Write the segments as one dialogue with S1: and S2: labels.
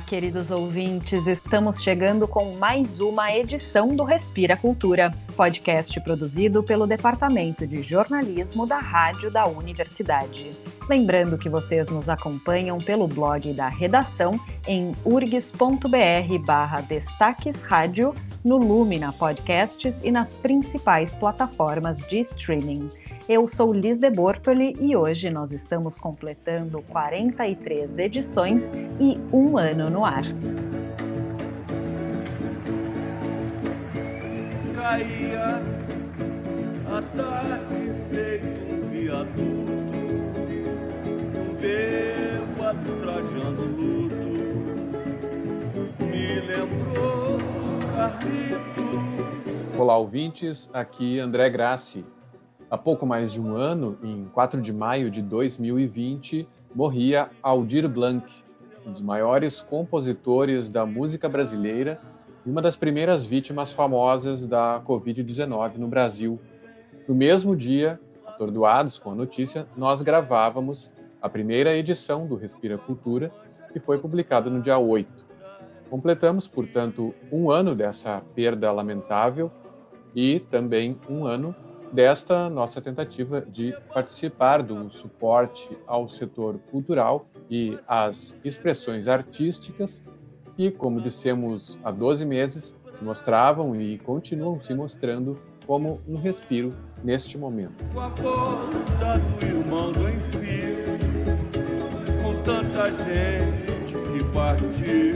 S1: Olá, queridos ouvintes, estamos chegando com mais uma edição do Respira Cultura, podcast produzido pelo Departamento de Jornalismo da Rádio da Universidade. Lembrando que vocês nos acompanham pelo blog da redação em urgs.br destaques rádio, no Lumina Podcasts e nas principais plataformas de streaming. Eu sou Liz de Bortoli e hoje nós estamos completando 43 edições e um ano no ar. Caía a tarde feito um viaduto, um bêbado trajando luto, me lembrou Carlitos. Olá, ouvintes, aqui André Grassi Há pouco mais de um ano, em 4 de maio de 2020, morria Aldir Blanc, um dos maiores compositores da música brasileira e uma das primeiras vítimas famosas da Covid-19 no Brasil. No mesmo dia, atordoados com a notícia, nós gravávamos a primeira edição do Respira Cultura, que foi publicado no dia 8. Completamos, portanto, um ano dessa perda lamentável e também um ano desta nossa tentativa de participar do suporte ao setor cultural e às expressões artísticas que, como dissemos há 12 meses, se mostravam e continuam se mostrando como um respiro neste momento. Com a porta do irmão do enfio, com tanta gente que partiu,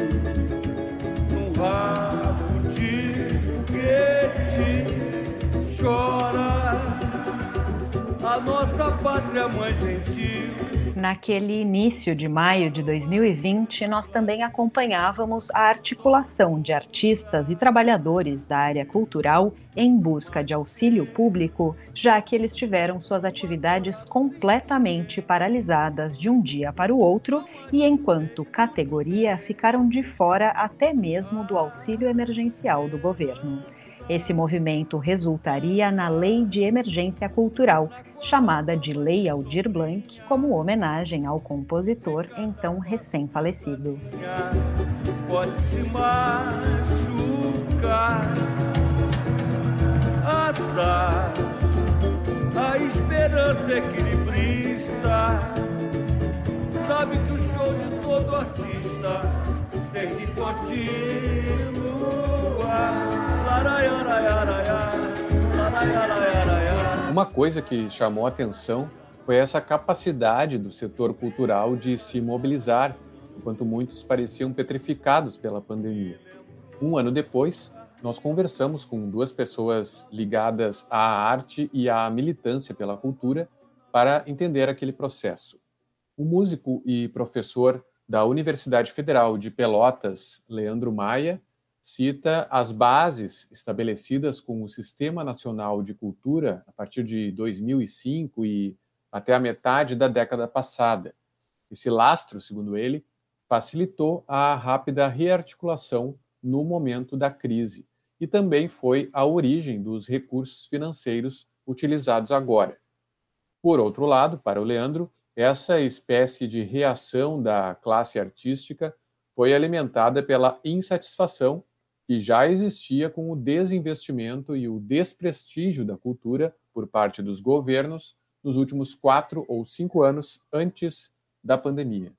S1: num rabo de foguete chora a nossa pátria mãe gentil. Naquele início de maio de 2020, nós também acompanhávamos a articulação de artistas e trabalhadores da área cultural em busca de auxílio público, já que eles tiveram suas atividades completamente paralisadas de um dia para o outro e, enquanto categoria, ficaram de fora até mesmo do auxílio emergencial do governo. Esse movimento resultaria na Lei de Emergência Cultural, chamada de Lei Aldir Blanc, como homenagem ao compositor então recém-falecido. Pode se machucar, azar, a esperança equilibrista, sabe que o show de todo artista tem que continuar. Uma coisa que chamou atenção foi essa capacidade do setor cultural de se mobilizar, enquanto muitos pareciam petrificados pela pandemia. Um ano depois, nós conversamos com duas pessoas ligadas à arte e à militância pela cultura para entender aquele processo. O músico e professor da Universidade Federal de Pelotas, Leandro Maia, cita as bases estabelecidas com o Sistema Nacional de Cultura a partir de 2005 e até a metade da década passada. Esse lastro, segundo ele, facilitou a rápida rearticulação no momento da crise e também foi a origem dos recursos financeiros utilizados agora. Por outro lado, para o Leandro, essa espécie de reação da classe artística foi alimentada pela insatisfação que já existia com o desinvestimento e o desprestígio da cultura por parte dos governos nos últimos quatro ou cinco anos antes da pandemia.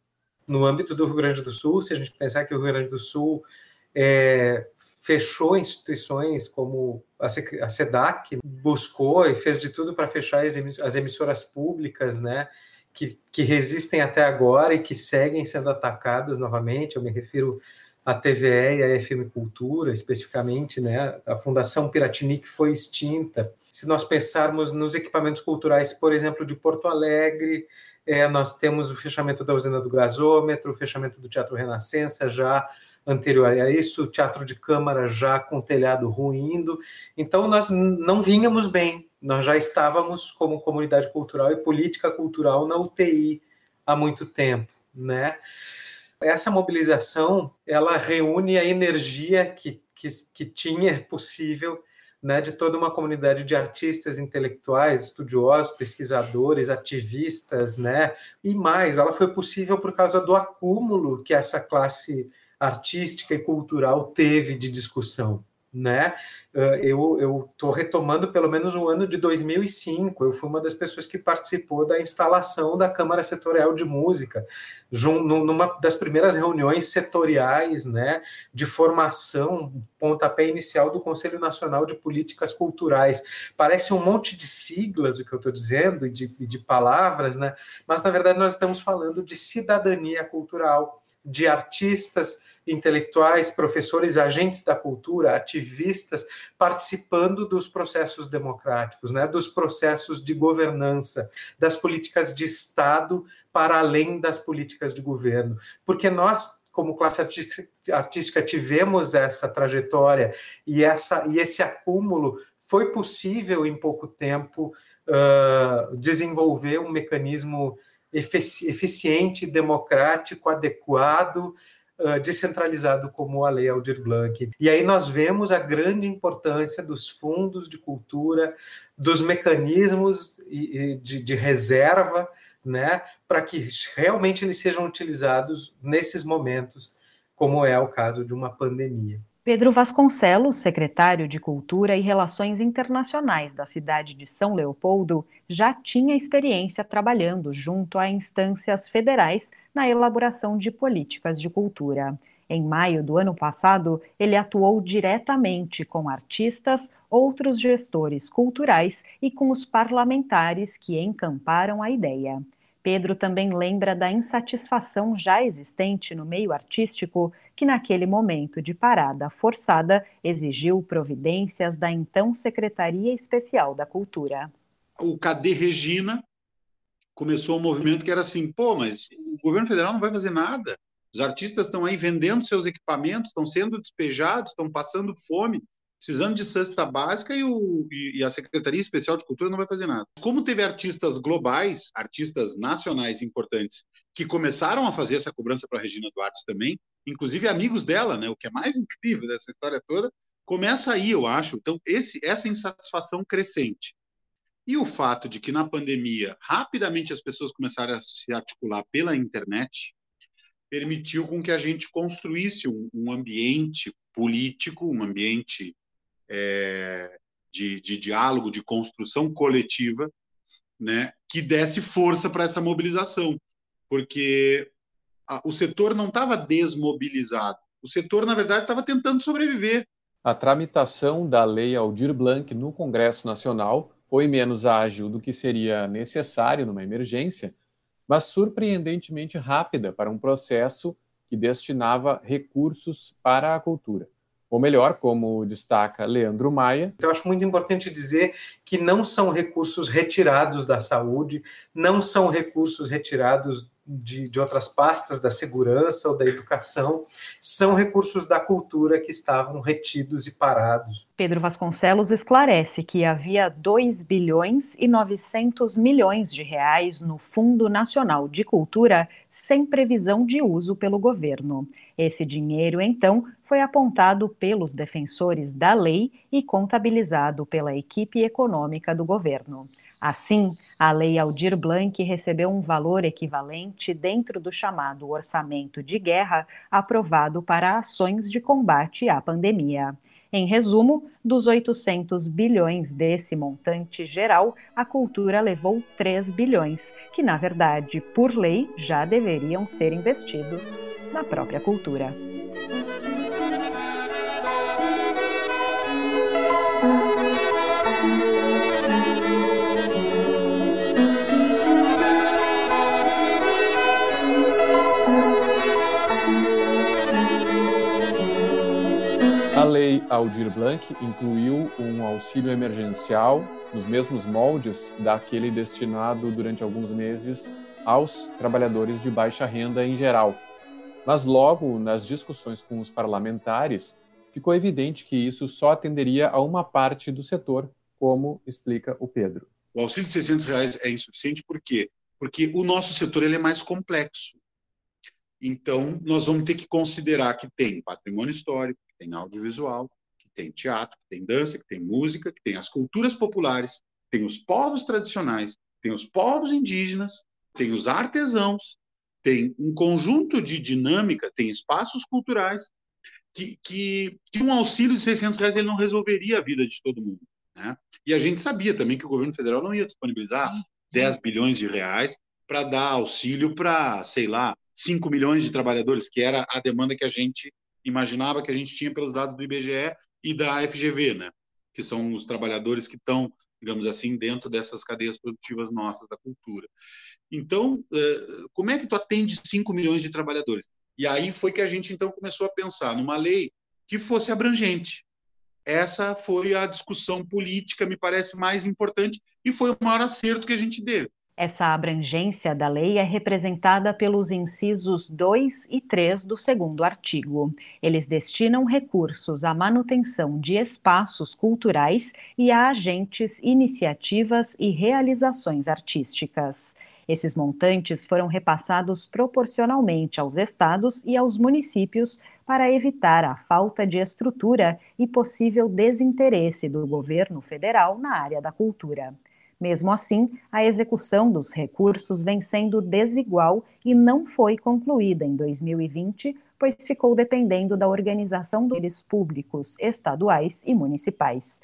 S2: No âmbito do Rio Grande do Sul, se a gente pensar que o Rio Grande do Sul é, fechou instituições como a SEDAC, buscou e fez de tudo para fechar as emissoras públicas, né, que, que resistem até agora e que seguem sendo atacadas novamente. Eu me refiro a TVE e a FM Cultura, especificamente, né? A Fundação Piratini foi extinta. Se nós pensarmos nos equipamentos culturais, por exemplo, de Porto Alegre, é, nós temos o fechamento da usina do gasômetro, o fechamento do Teatro Renascença já anterior a isso, o Teatro de Câmara já com telhado ruindo. Então, nós não vínhamos bem, nós já estávamos como comunidade cultural e política cultural na UTI há muito tempo, né? Essa mobilização, ela reúne a energia que, que, que tinha possível né, de toda uma comunidade de artistas intelectuais, estudiosos, pesquisadores, ativistas, né, e mais, ela foi possível por causa do acúmulo que essa classe artística e cultural teve de discussão né? Ah, eu estou retomando pelo menos o ano de 2005. Eu fui uma das pessoas que participou da instalação da Câmara Setorial de Música, numa das primeiras reuniões setoriais, né, de formação, pontapé inicial do Conselho Nacional de Políticas Culturais. Parece um monte de siglas o que eu estou dizendo de, de palavras, né? Mas na verdade nós estamos falando de cidadania cultural, de artistas intelectuais, professores, agentes da cultura, ativistas, participando dos processos democráticos, né, dos processos de governança, das políticas de Estado para além das políticas de governo. Porque nós, como classe artística, tivemos essa trajetória e, essa, e esse acúmulo foi possível em pouco tempo uh, desenvolver um mecanismo eficiente, democrático, adequado, uh, descentralizado como a Lei Aldir Blanc. E aí nós vemos a grande importância dos fundos de cultura, dos mecanismos de, de reserva, né, para que realmente eles sejam utilizados nesses momentos, como é o caso de uma pandemia.
S3: Pedro Vasconcelos, secretário de Cultura e Relações Internacionais da cidade de São Leopoldo, já tinha experiência trabalhando junto a instâncias federais na elaboração de políticas de cultura. Em maio do ano passado, ele atuou diretamente com artistas, outros gestores culturais e com os parlamentares que encamparam a ideia. Pedro também lembra da insatisfação já existente no meio artístico, que naquele momento de parada forçada exigiu providências da então Secretaria Especial da Cultura.
S4: O Cadê Regina começou um movimento que era assim: pô, mas o governo federal não vai fazer nada. Os artistas estão aí vendendo seus equipamentos, estão sendo despejados, estão passando fome precisando de cesta básica e, o, e, a Secretaria Especial de Cultura não vai fazer nada. Como teve artistas globais, artistas nacionais importantes, que começaram a fazer essa cobrança para a Regina Duarte também, inclusive amigos dela, né? O que é mais incrível dessa história toda, começa aí, eu acho. Então, esse, essa insatisfação crescente. E o fato de que na pandemia rapidamente as pessoas começaram a se articular pela internet permitiu com que a gente construísse um, um ambiente político, um ambiente é, de, de diálogo, de construção coletiva, né, que desse força para essa mobilização, porque a, o setor não estava desmobilizado, o setor, na verdade, estava tentando sobreviver.
S1: A tramitação da Lei Aldir Blanc no Congresso Nacional foi menos ágil do que seria necessário numa emergência, mas surpreendentemente rápida para um processo que destinava recursos para a cultura ou melhor, como destaca Leandro Maia.
S2: Então, eu acho muito importante dizer que não são recursos retirados da saúde, não são recursos retirados de, de, outras pastas da segurança ou da educação, são recursos da cultura que estavam retidos e parados.
S3: Pedro Vasconcelos esclarece que havia 2 bilhões e 900 milhões de reais no Fundo Nacional de Cultura sem previsão de uso pelo governo. Esse dinheiro, então, foi apontado pelos defensores da lei e contabilizado pela equipe econômica do governo. Assim, a Lei Aldir Blanc recebeu um valor equivalente dentro do chamado orçamento de guerra aprovado para ações de combate à pandemia. Em resumo, dos 800 bilhões desse montante geral, a cultura levou 3 bilhões, que na verdade, por lei, já deveriam ser investidos na própria cultura.
S1: Aldir Blanc incluiu um auxílio emergencial nos mesmos moldes daquele destinado durante alguns meses aos trabalhadores de baixa renda em geral. Mas logo nas discussões com os parlamentares, ficou evidente que isso só atenderia a uma parte do setor, como explica o Pedro.
S4: O auxílio de 600 reais é insuficiente por quê? Porque o nosso setor ele é mais complexo. Então, nós vamos ter que considerar que tem patrimônio histórico, tem audiovisual, que tem teatro, que tem dança, que tem música, que tem as culturas populares, tem os povos tradicionais, tem os povos indígenas, tem os artesãos, tem um conjunto de dinâmica, tem espaços culturais, que, que, que, um auxílio de 600 reais ele não resolveria a vida de todo mundo. Né? E a gente sabia também que o governo federal não ia disponibilizar 10 bilhões de reais para dar auxílio para, sei lá, 5 milhões de trabalhadores, que era a demanda que a gente imaginava que a gente tinha pelos dados do IBGE e da FGV, né? que são os trabalhadores que estão, digamos assim, dentro dessas cadeias produtivas nossas da cultura. Então, eh, como é que tu atende 5 milhões de trabalhadores? E aí foi que a gente então começou a pensar numa lei que fosse abrangente. Essa foi a discussão política, me parece mais importante, e foi o maior acerto que a gente deu.
S3: Essa abrangência da lei é representada pelos incisos 2 e 3 do segundo artigo. Eles destinam recursos à manutenção de espaços culturais e a agentes, iniciativas e realizações artísticas. Esses montantes foram repassados proporcionalmente aos estados e aos municípios para evitar a falta de estrutura e possível desinteresse do governo federal na área da cultura. Mesmo assim, a execução dos recursos vem sendo desigual e não foi concluída em 2020, pois ficou dependendo da organização dos públicos, estaduais e municipais.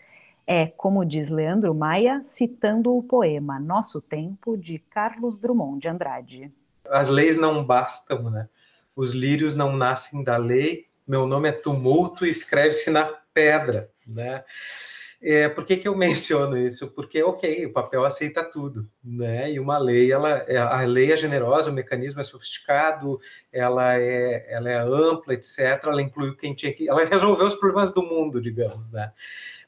S3: É, como diz Leandro Maia, citando o poema Nosso Tempo, de Carlos Drummond de Andrade.
S2: As leis não bastam, né? Os lírios não nascem da lei, meu nome é tumulto e escreve-se na pedra, né? É, por que, que eu menciono isso? Porque, ok, o papel aceita tudo, né? E uma lei, ela, é, a lei é generosa, o mecanismo é sofisticado, ela é, ela é ampla, etc. Ela inclui quem tinha que, ela resolveu os problemas do mundo, digamos, né?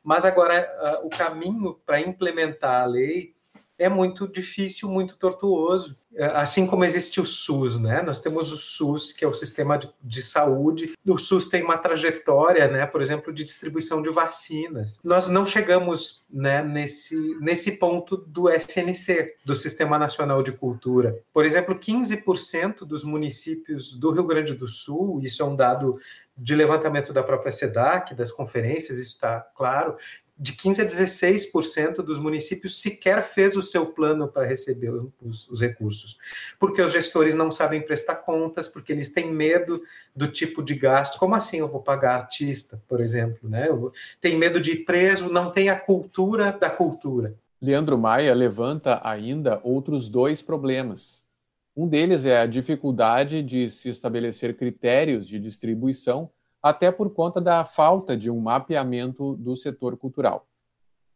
S2: Mas agora, o caminho para implementar a lei é muito difícil, muito tortuoso. É, assim como existe o SUS, né? Nós temos o SUS, que é o sistema de, de, saúde. O SUS tem uma trajetória, né? Por exemplo, de distribuição de vacinas. Nós não chegamos, né? Nesse nesse ponto do SNC, do Sistema Nacional de Cultura. Por exemplo, 15% dos municípios do Rio Grande do Sul, isso é um dado de levantamento da própria SEDAC, das conferências, isso está claro, de 15% a 16% dos municípios sequer fez o seu plano para receber os, os, recursos, porque os gestores não sabem prestar contas, porque eles têm medo do tipo de gasto. Como assim eu vou pagar artista, por exemplo? Né? Tem medo de ir preso, não tem a cultura da cultura.
S1: Leandro Maia levanta ainda outros dois problemas. Um deles é a dificuldade de se estabelecer critérios de distribuição, até por conta da falta de um mapeamento do setor cultural.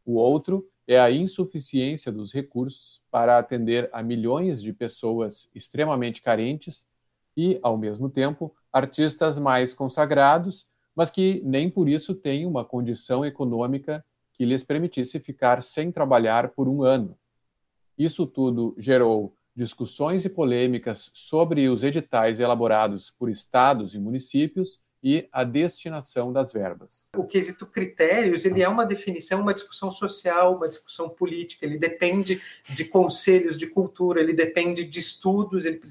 S1: O outro é a insuficiência dos recursos para atender a milhões de pessoas extremamente carentes e, ao mesmo tempo, artistas mais consagrados, mas que nem por isso têm uma condição econômica que lhes permitisse ficar sem trabalhar por um ano. Isso tudo gerou discussões e polêmicas sobre os editais elaborados por estados e municípios e a destinação das verbas.
S2: O quesito critérios, ele é uma definição, uma discussão social, uma discussão política, ele depende de conselhos de cultura, ele depende de estudos, ele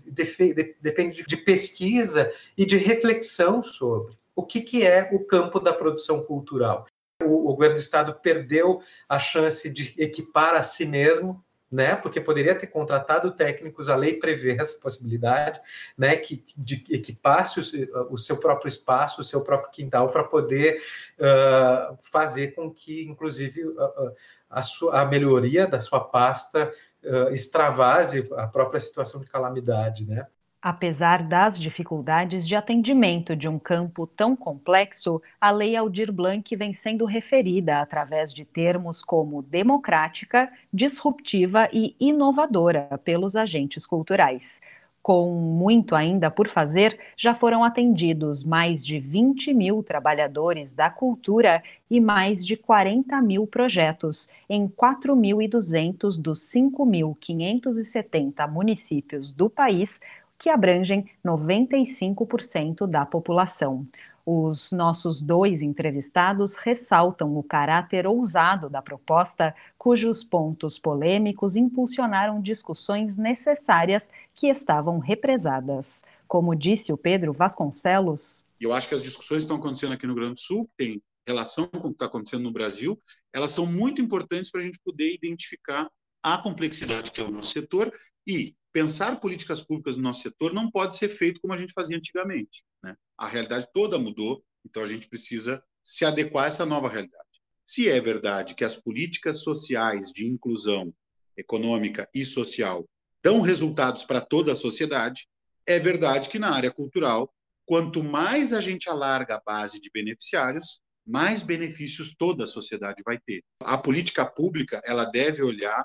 S2: depende de pesquisa e de reflexão sobre o que, que é o campo da produção cultural. O, o governo do estado perdeu a chance de equipar a si mesmo né? Porque poderia ter contratado técnicos, a lei prevê essa possibilidade, né? Que de equipasse o, o seu próprio espaço, o seu próprio quintal, para poder uh, fazer com que, inclusive, uh, a, sua, a melhoria da sua pasta uh, extravase a própria situação de calamidade, né?
S3: Apesar das dificuldades de atendimento de um campo tão complexo, a Lei Aldir Blanc vem sendo referida através de termos como democrática, disruptiva e inovadora pelos agentes culturais. Com muito ainda por fazer, já foram atendidos mais de 20 mil trabalhadores da cultura e mais de 40 mil projetos em 4.200 dos 5.570 municípios do país, que abrangem 95% da população. Os nossos dois entrevistados ressaltam o caráter ousado da proposta, cujos pontos polêmicos impulsionaram discussões necessárias que estavam represadas. Como disse o Pedro Vasconcelos.
S4: Eu acho que as discussões que estão acontecendo aqui no Rio Grande do Sul, que tem relação com o que está acontecendo no Brasil, elas são muito importantes para a gente poder identificar a complexidade que é o nosso setor e pensar políticas públicas no nosso setor não pode ser feito como a gente fazia antigamente. Né? A realidade toda mudou, então a gente precisa se adequar a essa nova realidade. Se é verdade que as políticas sociais de inclusão econômica e social dão resultados para toda a sociedade, é verdade que na área cultural, quanto mais a gente alarga a base de beneficiários, mais benefícios toda a sociedade vai ter. A política pública ela deve olhar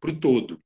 S4: para o todo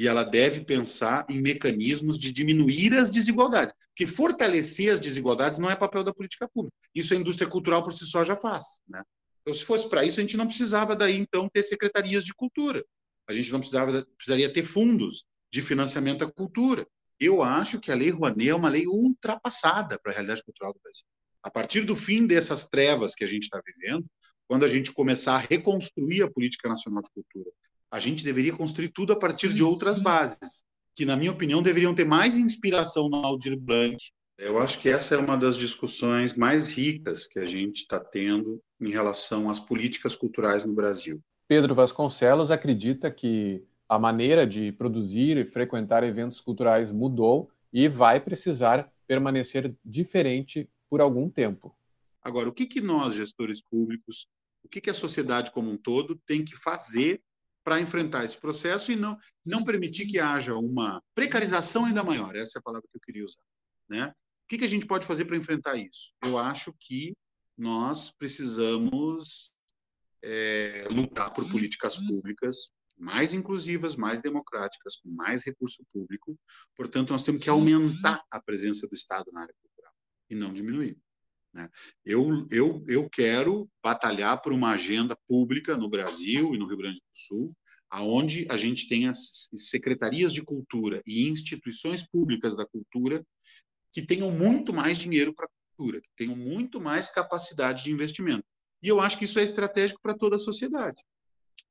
S4: e ela deve pensar em mecanismos de diminuir as desigualdades. Porque fortalecer as desigualdades não é papel da política pública. Isso a indústria cultural por si só já faz. Né? Então, se fosse para isso, a gente não precisava daí, então, ter secretarias de cultura. A gente não precisava, precisaria ter fundos de financiamento à cultura. Eu acho que a Lei Rouanet é uma lei ultrapassada para a realidade cultural do Brasil. A partir do fim dessas trevas que a gente está vivendo, quando a gente começar a reconstruir a política nacional de cultura, a gente deveria construir tudo a partir de outras uhum. bases, que, na minha opinião, deveriam ter mais inspiração no Aldir Blanc. Eu acho que essa é uma das discussões mais ricas que a gente está tendo em relação às políticas culturais no Brasil.
S1: Pedro Vasconcelos acredita que a maneira de produzir e frequentar eventos culturais mudou e vai precisar permanecer diferente por algum tempo.
S4: Agora, o que, que nós, gestores públicos, o que, que a sociedade como um todo tem que fazer para enfrentar esse processo e não, não permitir que haja uma precarização ainda maior. Essa é a palavra que eu queria usar. Né? O que, que a gente pode fazer para enfrentar isso? Eu acho que nós precisamos é, lutar por políticas públicas mais inclusivas, mais democráticas, com mais recurso público. Portanto, nós temos que aumentar a presença do Estado na área cultural e não diminuir. Né? Eu, eu, eu quero batalhar por uma agenda pública no Brasil e no Rio Grande do Sul, aonde a gente tenha secretarias de cultura e instituições públicas da cultura que tenham muito mais dinheiro para a cultura, que tenham muito mais capacidade de investimento. E eu acho que isso é estratégico para toda a sociedade.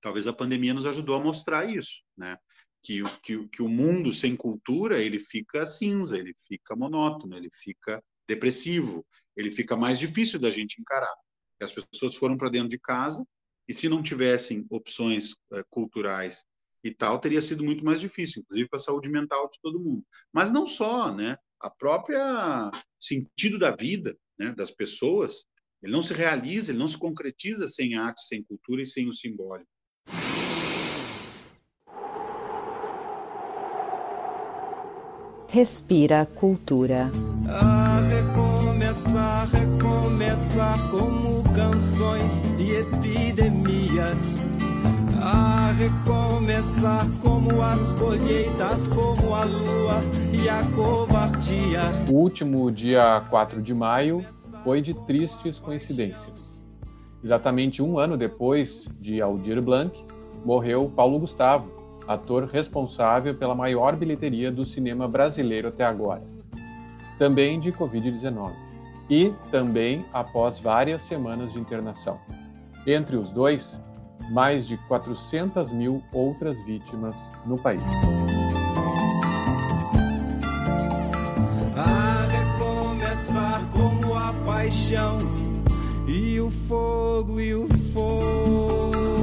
S4: Talvez a pandemia nos ajudou a mostrar isso, né? Que, que, que o mundo sem cultura ele fica cinza, ele fica monótono, ele fica depressivo, ele fica mais difícil da gente encarar. As pessoas foram para dentro de casa e se não tivessem opções é, culturais e tal, teria sido muito mais difícil, inclusive para a saúde mental de todo mundo. Mas não só, né? A própria sentido da vida, né, das pessoas, ele não se realiza, ele não se concretiza sem arte, sem cultura e sem o simbólico.
S3: Respira cultura.
S5: A recomeçar, recomeçar como canções e epidemias. A recomeçar como as colheitas, como a lua e a covardia.
S1: O último dia 4 de maio foi de tristes coincidências. Exatamente um ano depois de Aldir Blanc, morreu Paulo Gustavo, ator responsável pela maior bilheteria do cinema brasileiro até agora, também de Covid-19, e também após várias semanas de internação. Entre os dois, mais de 400 mil outras vítimas no país.
S5: A recomeçar como a paixão e o fogo e o fogo.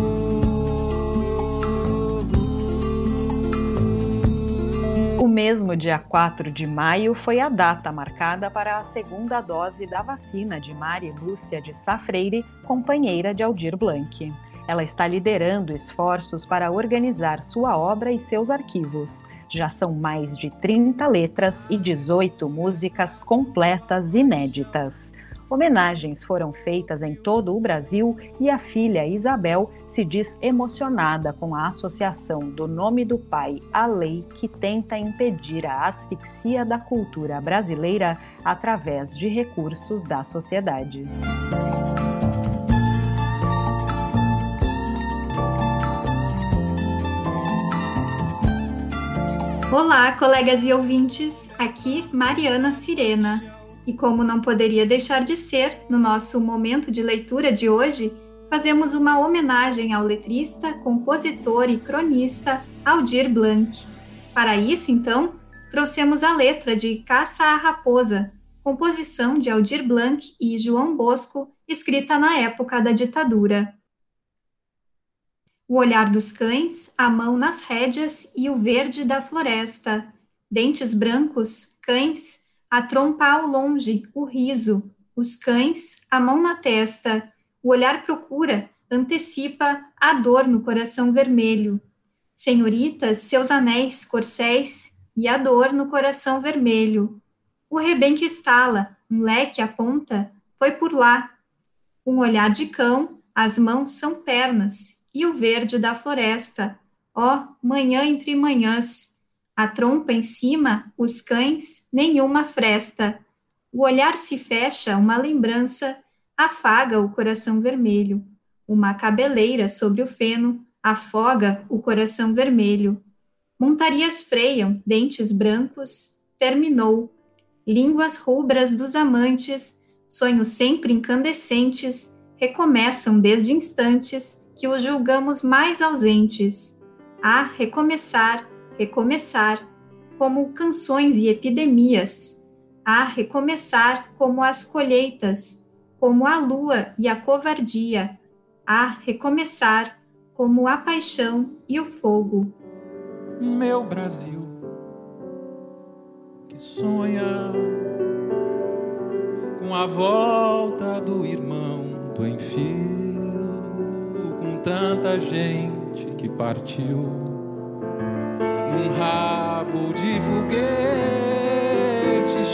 S3: Mesmo dia 4 de maio foi a data marcada para a segunda dose da vacina de Mari Lúcia de Safreire, companheira de Aldir Blanc. Ela está liderando esforços para organizar sua obra e seus arquivos. Já são mais de 30 letras e 18 músicas completas inéditas. Homenagens foram feitas em todo o Brasil e a filha Isabel se diz emocionada com a associação do nome do pai à lei que tenta impedir a asfixia da cultura brasileira através de recursos da sociedade.
S6: Olá, colegas e ouvintes. Aqui Mariana Sirena. E como não poderia deixar de ser, no nosso momento de leitura de hoje, fazemos uma homenagem ao letrista, compositor e cronista Aldir Blanc. Para isso, então, trouxemos a letra de Caça à Raposa, composição de Aldir Blanc e João Bosco, escrita na época da ditadura. O olhar dos cães, a mão nas rédeas e o verde da floresta. Dentes brancos, cães, a trompa ao longe, o riso. Os cães, a mão na testa. O olhar procura, antecipa a dor no coração vermelho. Senhoritas, seus anéis, corcéis e a dor no coração vermelho. O rebenque estala, um leque aponta, foi por lá. Um olhar de cão, as mãos são pernas, e o verde da floresta. Ó, oh, manhã entre manhãs. A trompa em cima, os cães, nenhuma fresta. O olhar se fecha, uma lembrança, afaga o coração vermelho. Uma cabeleira sobre o feno, afoga o coração vermelho. Montarias freiam, dentes brancos, terminou. Línguas rubras dos amantes, sonhos sempre incandescentes, recomeçam desde instantes que os julgamos mais ausentes. A recomeçar, recomeçar, como canções e epidemias. A recomeçar como as colheitas, como a lua e a covardia. A recomeçar como a paixão e o fogo.
S5: Meu Brasil, que sonha com a volta do irmão do enfio, com tanta gente que partiu num rabo de foguete,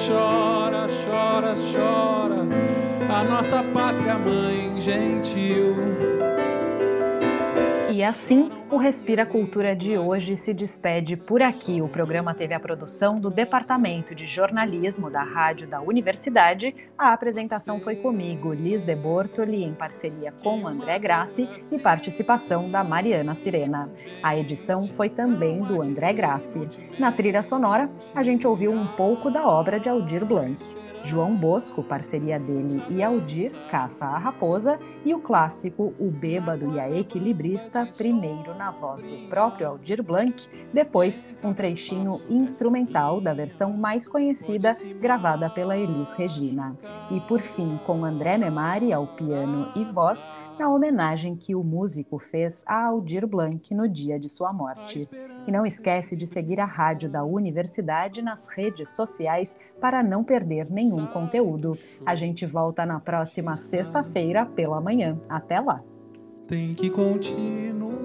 S5: chora, chora, chora. A nossa pátria mãe gentil.
S3: E assim, o Respira Cultura de hoje se despede por aqui. O programa teve a produção do Departamento de Jornalismo da Rádio da Universidade. A apresentação foi comigo, Liz de Bortoli, em parceria com André Grassi e participação da Mariana Sirena. A edição foi também do André Grassi. Na trilha sonora, a gente ouviu um pouco da obra de Aldir Blanc. João Bosco, parceria dele e Aldir, Caça a Raposa, e o clássico O Bêbado e a Equilibrista, primeiro na voz do próprio Aldir Blanc, depois um trechinho instrumental da versão mais conhecida, gravada pela Elis Regina. E por fim, com André Memari ao piano e voz, na homenagem que o músico fez a Aldir Blanc no dia de sua morte. E não esquece de seguir a rádio da universidade nas redes sociais para não perder nenhum conteúdo. A gente volta na próxima sexta-feira pela manhã. Até lá!
S5: Tem que continuar